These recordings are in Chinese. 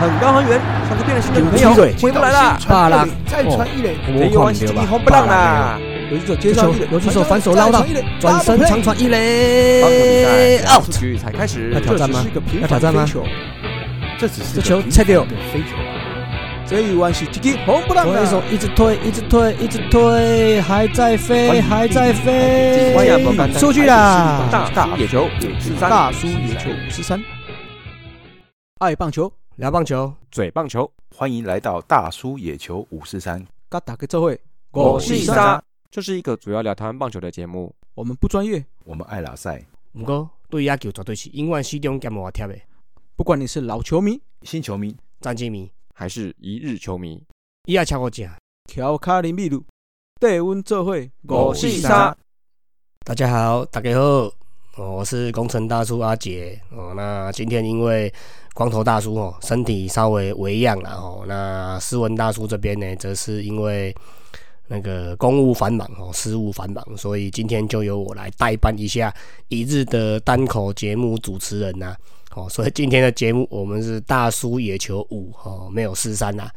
很高很远，像是变了心的女朋友回不来了。巴拉，再传一垒，这一弯是吉红不让啦。游击手接上一垒，游击手反手捞到，转身长传一垒。，out。局才开始，要挑战吗？要挑战吗？这只是这球拆掉。飞球。啊！这一弯是吉红不让左手一直推，一直推，一直推，还在飞，还在飞，出去啦！大叔野球五四三，大叔野球五十三，爱棒球，聊棒球，嘴棒球，欢迎来到大叔野球五四三。嘎打个这会，我是沙。这是一个主要聊台湾棒球的节目。我们不专业，我们爱拉赛。不过对野球绝对是永远始终兼无贴的。不管你是老球迷、新球迷、战绩迷，还是一日球迷，伊也超我正。乔卡林秘鲁，带阮做会。我是沙。大家好，大家好，哦，我是工程大叔阿杰。哦，那今天因为光头大叔哦身体稍微微恙了哦，那斯文大叔这边呢，则是因为。那个公务繁忙哦，事务繁忙，所以今天就由我来代班一下一日的单口节目主持人呐。哦，所以今天的节目我们是大叔野球五哦，没有四三呐。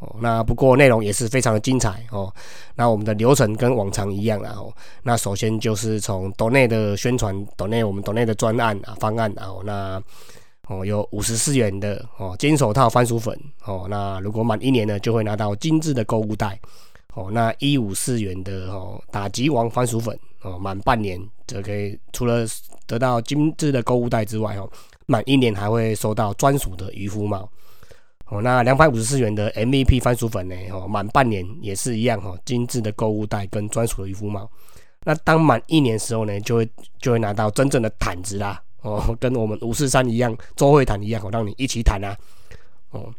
哦，那不过内容也是非常的精彩哦。那我们的流程跟往常一样啦。哦，那首先就是从岛内的宣传，岛内我们岛内的专案啊方案啊。那哦有五十四元的哦金手套番薯粉哦。那如果满一年呢，就会拿到精致的购物袋。哦，那一五四元的哦打击王番薯粉哦，满半年则可以除了得到精致的购物袋之外哦，满一年还会收到专属的渔夫帽哦。那两百五十四元的 MVP 番薯粉呢哦，满半年也是一样哦，精致的购物袋跟专属的渔夫帽。那当满一年时候呢，就会就会拿到真正的毯子啦哦，跟我们五四三一样，周会毯一样，哦，让你一起毯啊哦。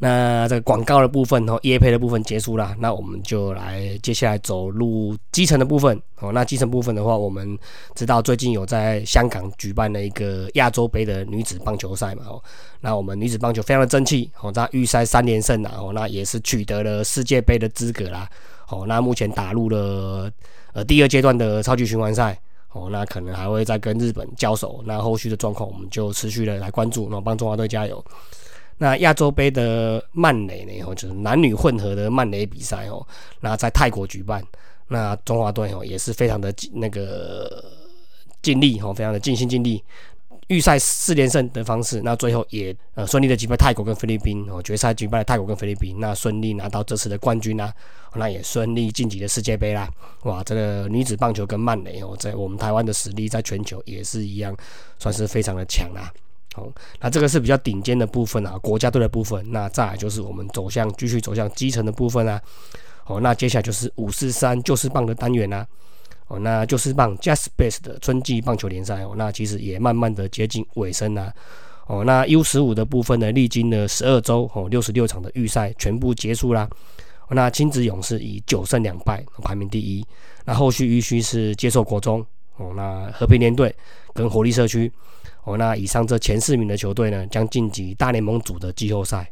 那这个广告的部分哦，业配的部分结束了，那我们就来接下来走入基层的部分哦。那基层部分的话，我们知道最近有在香港举办了一个亚洲杯的女子棒球赛嘛哦。那我们女子棒球非常的争气哦，在预赛三连胜啦哦，那也是取得了世界杯的资格啦哦。那目前打入了呃第二阶段的超级循环赛哦，那可能还会再跟日本交手。那后续的状况我们就持续的来关注，然后帮中华队加油。那亚洲杯的曼雷呢？哦，就是男女混合的曼雷比赛哦。那在泰国举办，那中华队哦也是非常的那个尽力哦，非常的尽心尽力。预赛四连胜的方式，那最后也呃顺利的击败泰国跟菲律宾哦。决赛击败了泰国跟菲律宾，那顺利拿到这次的冠军啊。那也顺利晋级了世界杯啦。哇，这个女子棒球跟曼雷哦，在我们台湾的实力在全球也是一样，算是非常的强啦。那这个是比较顶尖的部分啊，国家队的部分。那再来就是我们走向继续走向基层的部分啊。哦，那接下来就是五四三就是棒的单元啊。哦，那就是棒 Just Base 的春季棒球联赛哦，那其实也慢慢的接近尾声啊。哦，那 U 十五的部分呢，历经了十二周哦，六十六场的预赛全部结束啦。那亲子勇士以九胜两败排名第一。那后续预须是接受国中哦，那和平联队跟活力社区。哦，那以上这前四名的球队呢，将晋级大联盟组的季后赛。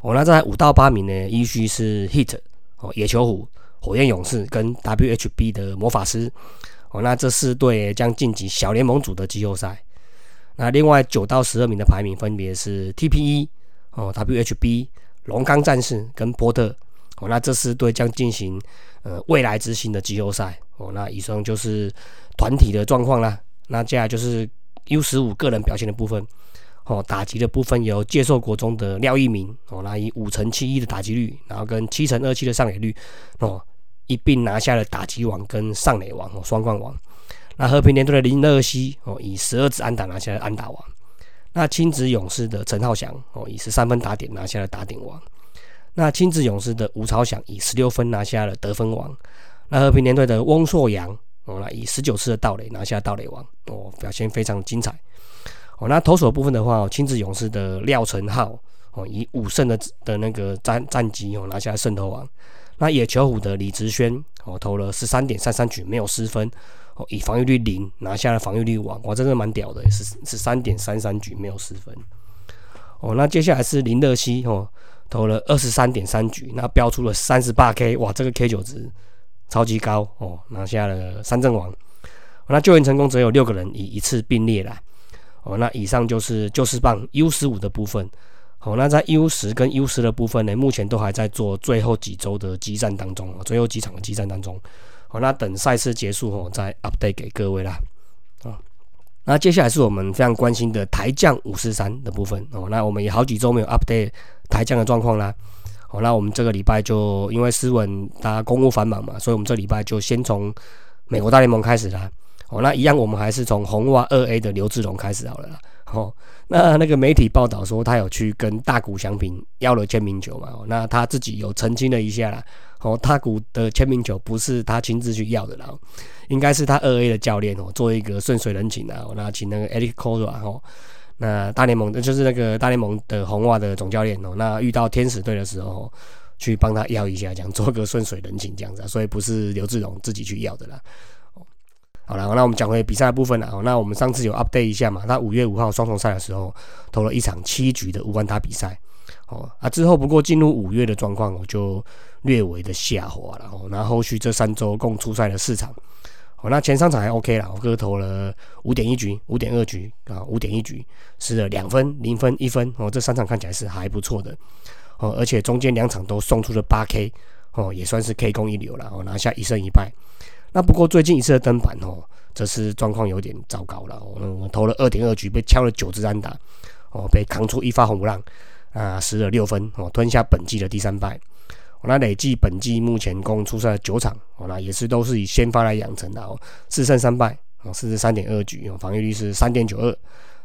哦，那在五到八名呢，依序是 Heat 哦，野球虎、火焰勇士跟 WHB 的魔法师。哦，那这四队将晋级小联盟组的季后赛。那另外九到十二名的排名分别是 TPE 哦、WHB、龙钢战士跟波特。哦，那这四队将进行呃未来之星的季后赛。哦，那以上就是团体的状况啦。那接下来就是。U 十五个人表现的部分，哦，打击的部分由接受国中的廖一鸣，哦，那以五成七一的打击率，然后跟七成二七的上垒率，哦，一并拿下了打击王跟上垒王哦双冠王。那和平联队的林乐熙，哦，以十二支安打拿下了安打王。那亲子勇士的陈浩翔，哦，以十三分打点拿下了打点王。那亲子勇士的吴朝翔以十六分拿下了得分王。那和平联队的翁硕阳。哦，那以十九次的盗垒拿下盗垒王，哦，表现非常精彩。哦，那投手部分的话，哦亲子勇士的廖成浩，哦，以五胜的的那个战战绩哦，拿下胜投王。那野球虎的李直轩，哦，投了十三点三三局没有失分，哦，以防御率零拿下了防御率王，哇，真的蛮屌的，十十三点三三局没有失分。哦，那接下来是林乐熙，哦，投了二十三点三局，那标出了三十八 K，哇，这个 K 九值。超级高哦，拿下了三阵王。那救援成功只有六个人以一次并列啦。哦，那以上就是救世棒 U 十五的部分。好，那在 U 十跟 U 十的部分呢，目前都还在做最后几周的激战当中，最后几场的激战当中。好，那等赛事结束后再 update 给各位啦。啊，那接下来是我们非常关心的台将五四三的部分哦。那我们也好几周没有 update 台将的状况啦。好，那我们这个礼拜就因为斯文他公务繁忙嘛，所以我们这礼拜就先从美国大联盟开始啦。哦，那一样我们还是从红袜二 A 的刘志龙开始好了啦。哦，那那个媒体报道说他有去跟大谷翔平要了签名球嘛？哦，那他自己有澄清了一下啦。哦，大谷的签名球不是他亲自去要的啦，应该是他二 A 的教练哦，做一个顺水人情啊。那请那个 Eric Cora 哦，那大联盟的就是那个大联盟的红袜的总教练哦，那遇到天使队的时候去帮他要一下，讲做个顺水人情这样子，所以不是刘志荣自己去要的啦。好了，那我们讲回比赛的部分了。哦，那我们上次有 update 一下嘛？他五月五号双重赛的时候投了一场七局的无安打比赛。哦，啊之后不过进入五月的状况，我就略微的下滑了。哦，那后续这三周共出赛了四场。哦，那前三场还 OK 啦，我哥投了五点一局、五点二局啊、五点一局，失了两分、零分、一分。哦，这三场看起来是还不错的。哦，而且中间两场都送出了八 K，哦，也算是 K 攻一流了。哦，拿下一胜一败。那不过最近一次的登板哦，这次状况有点糟糕了。我投了二点二局，被敲了九支安打，哦，被扛出一发红浪，啊，失了六分，哦，吞下本季的第三败。那累计本季目前共出赛九场，哦，那也是都是以先发来养成的哦，四胜三败，哦，四十三点二局，哦，防御率是三点九二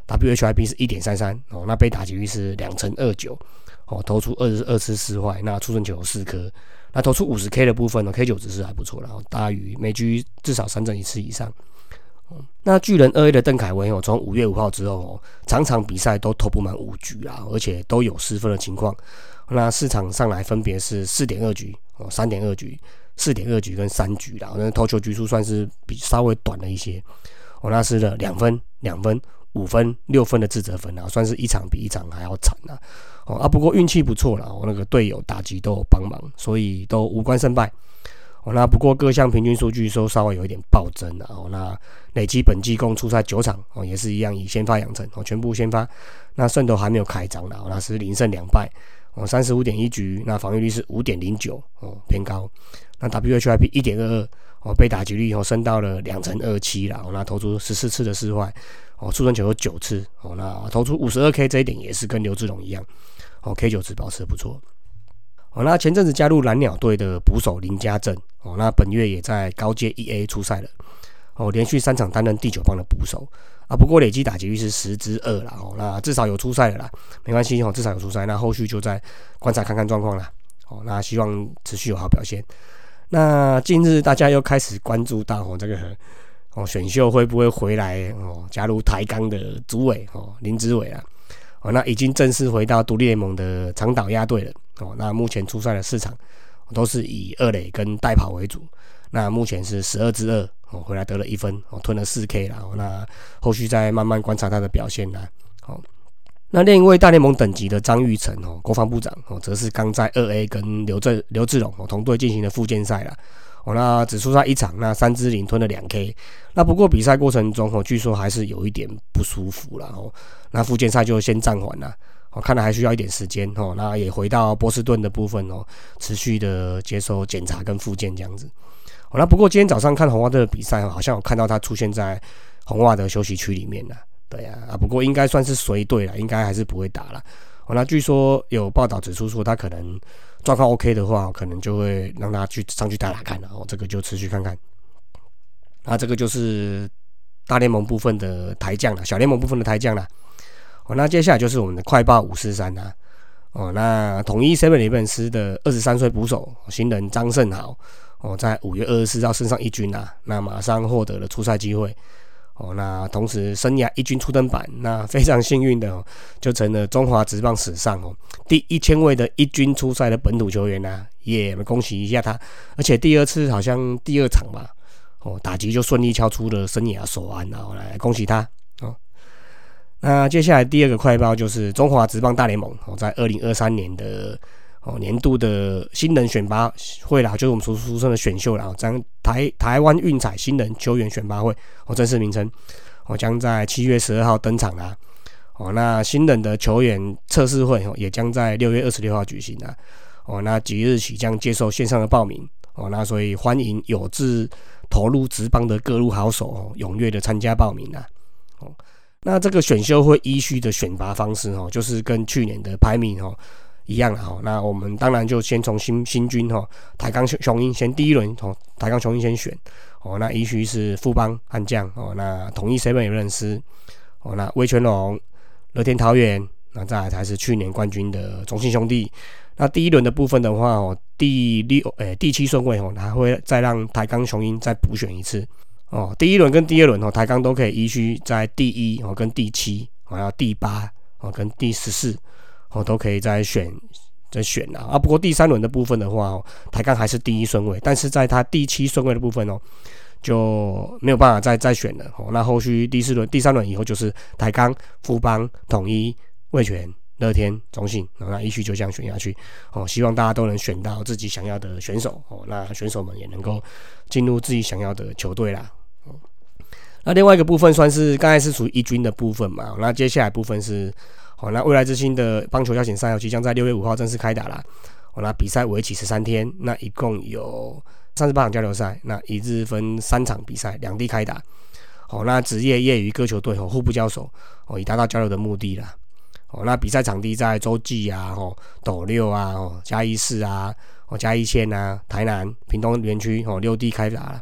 ，WHIP 是一点三三，哦，那被打击率是两成二九，哦，投出二十二次失坏，那出生球有四颗。那投出五十 K 的部分呢？K 九值是还不错，然后大于每局至少三振一次以上。那巨人二 A 的邓凯文哦，从五月五号之后哦，场场比赛都投不满五局啊，而且都有失分的情况。那市场上来分别是四点二局哦，三点二局、四点二局跟三局啦。那投球局数算是比稍微短了一些。哦，那是的两分、两分、五分、六分的自责分啊，算是一场比一场还要惨啊。哦啊，不过运气不错了，我那个队友打击都有帮忙，所以都无关胜败。哦，那不过各项平均数据都稍微有一点暴增了。哦，那累积本季共出赛九场，哦也是一样以先发养成，哦全部先发。那胜投还没有开张的哦，那是零胜两败。哦，三十五点一局，那防御率是五点零九，哦偏高。那 WHIP 一点二二，哦被打击率以后升到了两成二七了。哦，那投出十四次的失坏，哦出生球有九次。哦，那投出五十二 K 这一点也是跟刘志龙一样。哦，K 九值保持的不错。哦，那前阵子加入蓝鸟队的捕手林家正，哦，那本月也在高阶 E A 出赛了。哦，连续三场担任第九棒的捕手啊。不过累计打击率是十之二了。哦，那至少有出赛了啦，没关系哦，至少有出赛。那后续就再观察看看状况啦。哦，那希望持续有好表现。那近日大家又开始关注到哦，这个哦选秀会不会回来哦？加入台钢的主委哦林子伟啊。哦，那已经正式回到独立联盟的长岛鸭队了。哦，那目前出赛的四场都是以二垒跟代跑为主。那目前是十二支二，哦，回来得了一分，哦，吞了四 K 了。那后续再慢慢观察他的表现啦。好，那另一位大联盟等级的张玉成哦，国防部长哦，则是刚在二 A 跟刘志刘志龙哦同队进行了复健赛了。哦，那只出赛一场，那三支零吞了两 K。那不过比赛过程中哦，据说还是有一点不舒服了哦。那复健赛就先暂缓了，哦，看来还需要一点时间哦。那也回到波士顿的部分哦，持续的接受检查跟复健这样子。哦，那不过今天早上看红袜队的比赛，好像有看到他出现在红袜的休息区里面了。对呀，啊，不过应该算是随队了，应该还是不会打了。哦，那据说有报道指出说他可能。状况 OK 的话，可能就会让他去上去打打看，然后这个就持续看看。那这个就是大联盟部分的台将了，小联盟部分的台将了。哦，那接下来就是我们的快报五四三啦。哦，那统一 seven 里本斯的二十三岁捕手新人张胜豪，哦，在五月二十四号升上一军啊，那马上获得了出赛机会。哦，那同时生涯一军初登板，那非常幸运的哦，就成了中华职棒史上哦第一千位的一军出赛的本土球员呐，也恭喜一下他。而且第二次好像第二场吧，哦打击就顺利敲出了生涯首安，然后来恭喜他。那接下来第二个快报就是中华职棒大联盟哦，在二零二三年的。哦，年度的新人选拔会啦，就是我们所俗称的选秀啦，将台台湾运彩新人球员选拔会哦，正式名称哦，将在七月十二号登场啦。哦，那新人的球员测试会哦，也将在六月二十六号举行啊。哦，那即日起将接受线上的报名。哦，那所以欢迎有志投入职棒的各路好手哦，踊跃的参加报名啦。哦，那这个选秀会依序的选拔方式哦，就是跟去年的排名哦一样哈。那我们当然就先从新新军哈，台钢雄雄鹰先第一轮从台钢雄鹰先选。哦，那依序是富邦悍将哦，那统一 seven 有认识哦，那威权龙、乐天桃园，那再来才是去年冠军的中信兄弟。那第一轮的部分的话哦，第六诶第七顺位哦，还会再让台钢雄鹰再补选一次哦。第一轮跟第二轮哦，台钢都可以依序在第一哦跟第七，还有第八哦跟第十四哦都可以再选再选啊。啊，不过第三轮的部分的话哦，台钢还是第一顺位，但是在它第七顺位的部分哦就没有办法再再选了哦。那后续第四轮、第三轮以后就是台钢、富邦、统一、味全。乐天、中信，那一序就这样选下去哦。希望大家都能选到自己想要的选手哦。那选手们也能够进入自己想要的球队啦。那另外一个部分算是刚才是属于一军的部分嘛。那接下来部分是哦，那未来之星的棒球邀请赛即将在六月五号正式开打啦。哦，那比赛为期十三天，那一共有三十八场交流赛，那一日分三场比赛，两地开打。哦，那职业、业余各球队哦互不交手哦，以达到交流的目的啦。哦，那比赛场地在洲际啊，哦，斗六啊，哦，嘉义市啊，哦，嘉义县啊，台南、屏东园区哦，六地开打了。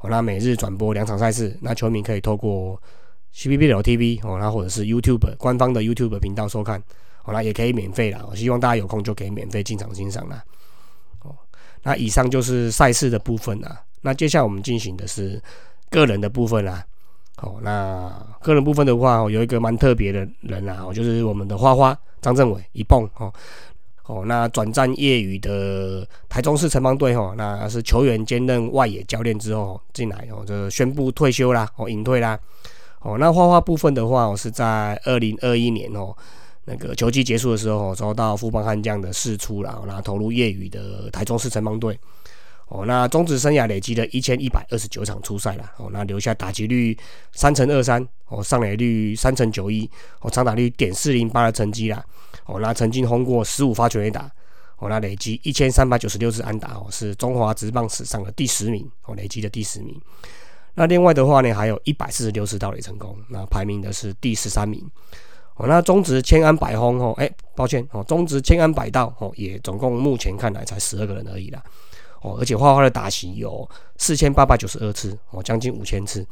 哦，那每日转播两场赛事，那球迷可以透过 C P B L T V 哦，那或者是 YouTube 官方的 YouTube 频道收看。哦，那也可以免费啦。我希望大家有空就可以免费进场欣赏啦。哦，那以上就是赛事的部分啦。那接下来我们进行的是个人的部分啦。哦，那个人部分的话，哦，有一个蛮特别的人啦，哦，就是我们的花花张政伟一蹦哦，哦，那转战业余的台中市城邦队哦，那是球员兼任外野教练之后进来哦，就宣布退休啦，哦，隐退啦，哦，那花花部分的话，我是在二零二一年哦，那个球季结束的时候，遭到富邦悍将的释出了，那投入业余的台中市城邦队。哦，那中职生涯累积了一千一百二十九场出赛了，哦，那留下打击率三乘二三，哦，上垒率三乘九一，哦，长打率点四零八的成绩啦，哦，那曾经轰过十五发全垒打，哦，那累积一千三百九十六次安打，哦，是中华职棒史上的第十名，哦，累积的第十名。那另外的话呢，还有一百四十六次盗垒成功，那排名的是第十三名。哦，那中职千安百轰，哦，哎，抱歉，哦，中职千安百盗，哦，也总共目前看来才十二个人而已啦。哦，而且花花的打席有四千八百九十二次，哦，将近五千次，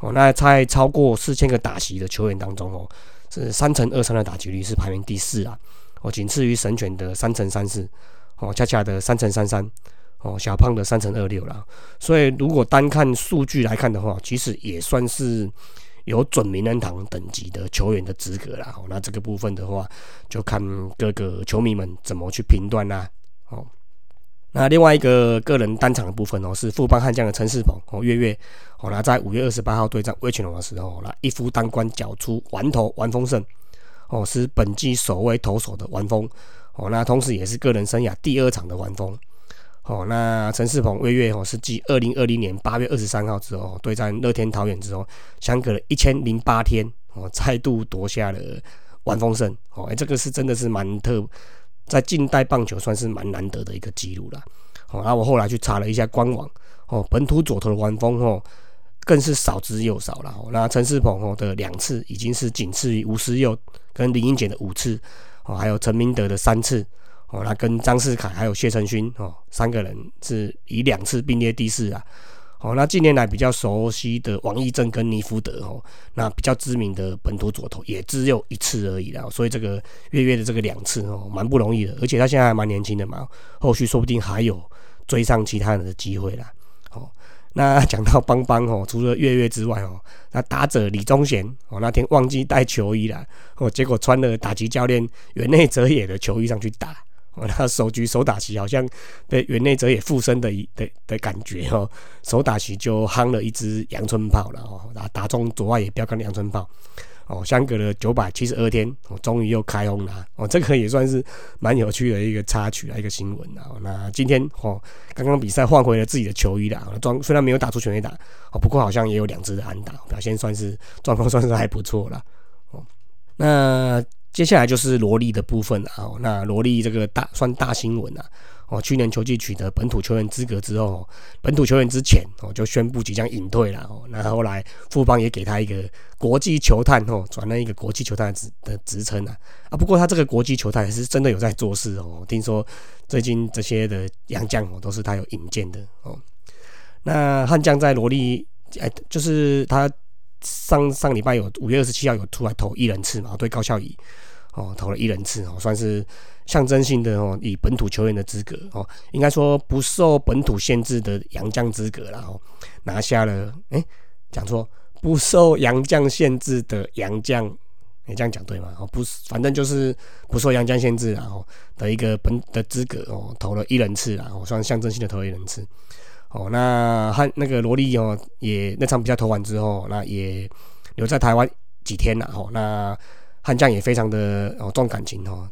哦，那在超过四千个打席的球员当中，哦，是三乘二三的打击率是排名第四啊，哦，仅次于神犬的三乘三四，哦，恰恰的三乘三三，哦，小胖的三乘二六啦。所以如果单看数据来看的话，其实也算是有准名人堂等级的球员的资格啦。哦，那这个部分的话，就看各个球迷们怎么去评断啦。哦。那另外一个个人单场的部分哦，是富邦悍将的陈世鹏哦，月月哦，那在五月二十八号对战威权龙的时候，那一夫当关缴出完投完封胜哦，是本季首位投手的完封哦，那同时也是个人生涯第二场的完封哦。那陈世鹏月月哦，是继二零二零年八月二十三号之后对战乐天桃园之后，相隔了一千零八天哦，再度夺下了完封胜哦，哎，这个是真的是蛮特。在近代棒球算是蛮难得的一个记录了，哦，那我后来去查了一下官网，哦，本土左投的完封哦，更是少之又少了。那陈世鹏哦的两次已经是仅次于吴思佑跟林英杰的五次，哦，还有陈明德的三次，哦，那跟张世凯还有谢承勋哦三个人是以两次并列第四啊。哦，那近年来比较熟悉的王义正跟尼福德哦，那比较知名的本土左投也只有一次而已啦，所以这个月月的这个两次哦，蛮不容易的，而且他现在还蛮年轻的嘛，后续说不定还有追上其他人的机会啦。哦，那 讲到邦邦哦，除了月月之外哦，那打者李宗贤哦，那天忘记带球衣了，哦，结果穿了打击教练原内哲也的球衣上去打。我，那手局手打旗，好像被原内哲也附身的一的的感觉哦。手打旗就夯了一支阳春炮了哦，打打中左外野标杆的阳春炮哦。相隔了九百七十二天，哦，终于又开轰了哦。这个也算是蛮有趣的一个插曲啊，一个新闻啊。那今天哦，刚刚比赛换回了自己的球衣了，装虽然没有打出全垒打哦，不过好像也有两支的安打，表现算是状况算是还不错了哦。那接下来就是罗莉的部分了哦。那罗莉这个大算大新闻啊。哦，去年球季取得本土球员资格之后，本土球员之前哦就宣布即将隐退了哦。那后来富邦也给他一个国际球探哦，转了一个国际球探的职的职称啊啊。不过他这个国际球探是真的有在做事哦。听说最近这些的洋将哦都是他有引荐的哦。那悍将在罗莉哎，就是他上上礼拜有五月二十七号有出来投一人次嘛，对高孝仪哦投了一人次哦，算是。象征性的哦，以本土球员的资格哦，应该说不受本土限制的洋将资格然后拿下了，哎，讲错，不受洋将限制的洋将，你这样讲对吗？哦，不是，反正就是不受洋将限制然后的一个本的资格哦，投了一人次然后算象征性的投一人次哦。那和那个罗莉哦，也那场比赛投完之后，那也留在台湾几天了哦。那悍将也非常的哦重感情哦。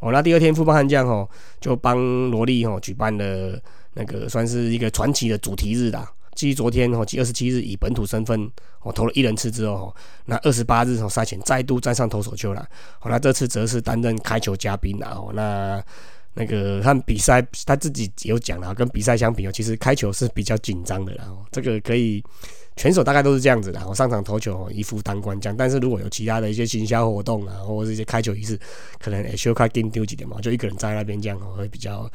哦，那第二天富邦悍将哦，就帮罗莉哦举办了那个算是一个传奇的主题日啦。继昨天哦，即二十七日以本土身份哦投了一人次之后，那二十八日哦赛前再度站上投手球了。哦，那这次则是担任开球嘉宾啦。哦，那那个看比赛他自己有讲了，跟比赛相比哦，其实开球是比较紧张的啦。哦，这个可以。选手大概都是这样子的，我上场投球一副当官将，但是如果有其他的一些行销活动啊，或者是一些开球仪式，可能修开丢丢几点嘛，就一个人站在那边这样，会比较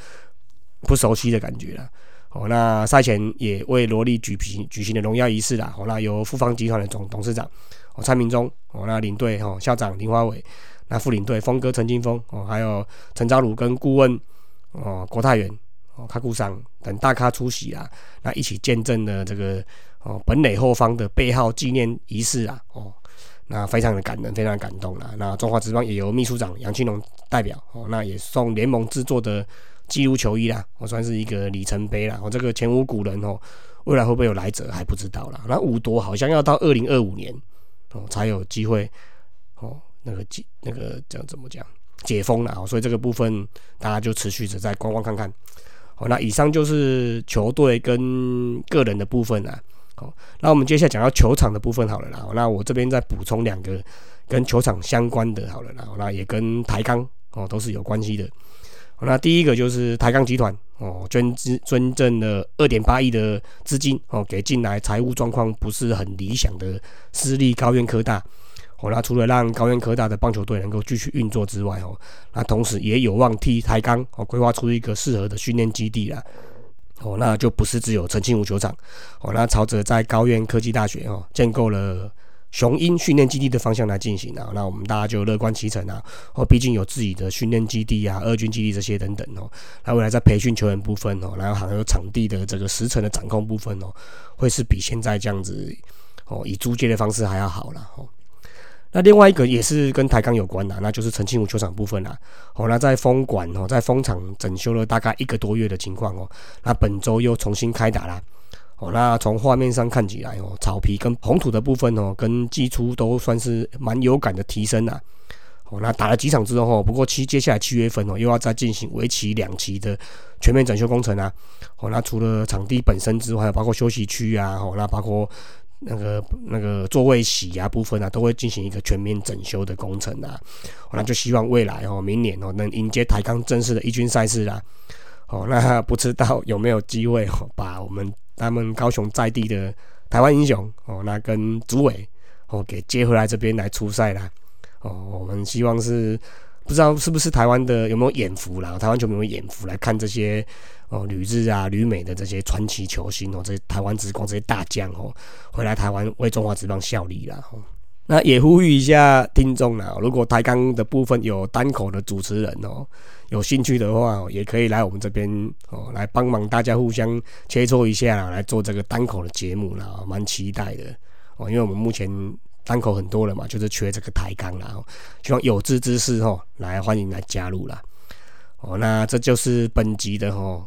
不熟悉的感觉了。哦，那赛前也为罗莉举行举行的荣耀仪式啦。哦，那由富方集团的总董事长哦蔡明忠哦，那领队哦校长林华伟，那副领队峰哥陈金峰哦，还有陈昭鲁跟顾问哦郭泰元哦卡库桑等大咖出席啊，那一起见证了这个。哦，本垒后方的背号纪念仪式啊，哦，那非常的感人，非常感动啦。那中华职棒也由秘书长杨庆龙代表，哦，那也送联盟制作的纪录球衣啦，我算是一个里程碑啦。我这个前无古人哦，未来会不会有来者还不知道啦。那五夺好像要到二零二五年哦才有机会哦，那个解那个这样怎么讲解封了哦，所以这个部分大家就持续着在观望看看。哦，那以上就是球队跟个人的部分啊。好，那我们接下来讲到球场的部分好了啦。那我这边再补充两个跟球场相关的，好了啦。那也跟台钢哦都是有关系的。那第一个就是台钢集团哦捐资捐赠了二点八亿的资金哦给进来财务状况不是很理想的私立高院科大。哦，那除了让高院科大的棒球队能够继续运作之外哦，那同时也有望替台钢哦规划出一个适合的训练基地啦。哦，那就不是只有澄清湖球场，哦，那朝着在高院科技大学哦建构了雄鹰训练基地的方向来进行啊，那我们大家就乐观其成啊，哦，毕竟有自己的训练基地啊、二军基地这些等等哦，那未来在培训球员部分哦，然后还有场地的这个时程的掌控部分哦，会是比现在这样子哦以租借的方式还要好了哦。那另外一个也是跟台钢有关的，那就是澄清湖球场部分啦。哦，那在封馆哦，在封场整修了大概一个多月的情况哦，那本周又重新开打啦。哦，那从画面上看起来哦，草皮跟红土的部分哦，跟季初都算是蛮有感的提升啦。哦，那打了几场之后，不过七接下来七月份哦，又要再进行为期两期的全面整修工程啊。哦，那除了场地本身之外，包括休息区啊，哦，那包括。那个那个座位洗牙部分啊，都会进行一个全面整修的工程啊。那就希望未来哦，明年哦，能迎接台钢正式的一军赛事啦。哦，那不知道有没有机会哦，把我们他们高雄在地的台湾英雄哦，那跟主委哦给接回来这边来出赛啦。哦，我们希望是不知道是不是台湾的有没有眼福啦，台湾球迷有没有眼福来看这些。哦，旅日啊，旅美的这些传奇球星哦，这些台湾职工这些大将哦，回来台湾为中华职棒效力啦。哦，那也呼吁一下听众啦，如果台钢的部分有单口的主持人哦，有兴趣的话，也可以来我们这边哦，来帮忙大家互相切磋一下啦，来做这个单口的节目啦，蛮期待的哦，因为我们目前单口很多了嘛，就是缺这个台钢啦，希望有志之士哦，来欢迎来加入啦。哦，那这就是本集的哦。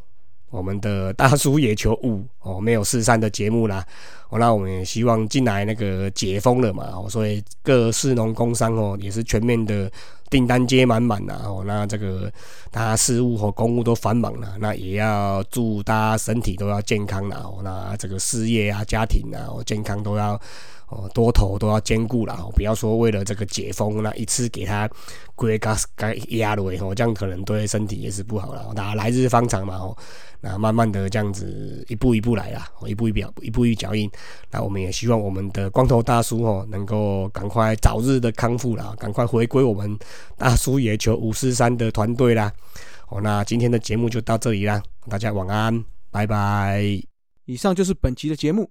我们的大叔野球五哦，没有四三的节目啦。哦，那我们也希望进来那个解封了嘛。哦，所以各市农工商哦，也是全面的订单接满满啦。哦，那这个大家事务和公务都繁忙了，那也要祝大家身体都要健康啦。哦，那这个事业啊、家庭啊、哦健康都要哦，多头都要兼顾了哦，不要说为了这个解封，那一次给他归嘎该压了哦，这样可能对身体也是不好了。大家来日方长嘛哦，那慢慢的这样子一步一步来啦，一步一步一步一脚印。那我们也希望我们的光头大叔哦，能够赶快早日的康复啦，赶快回归我们大叔野球五四三的团队啦。哦，那今天的节目就到这里啦，大家晚安，拜拜。以上就是本期的节目。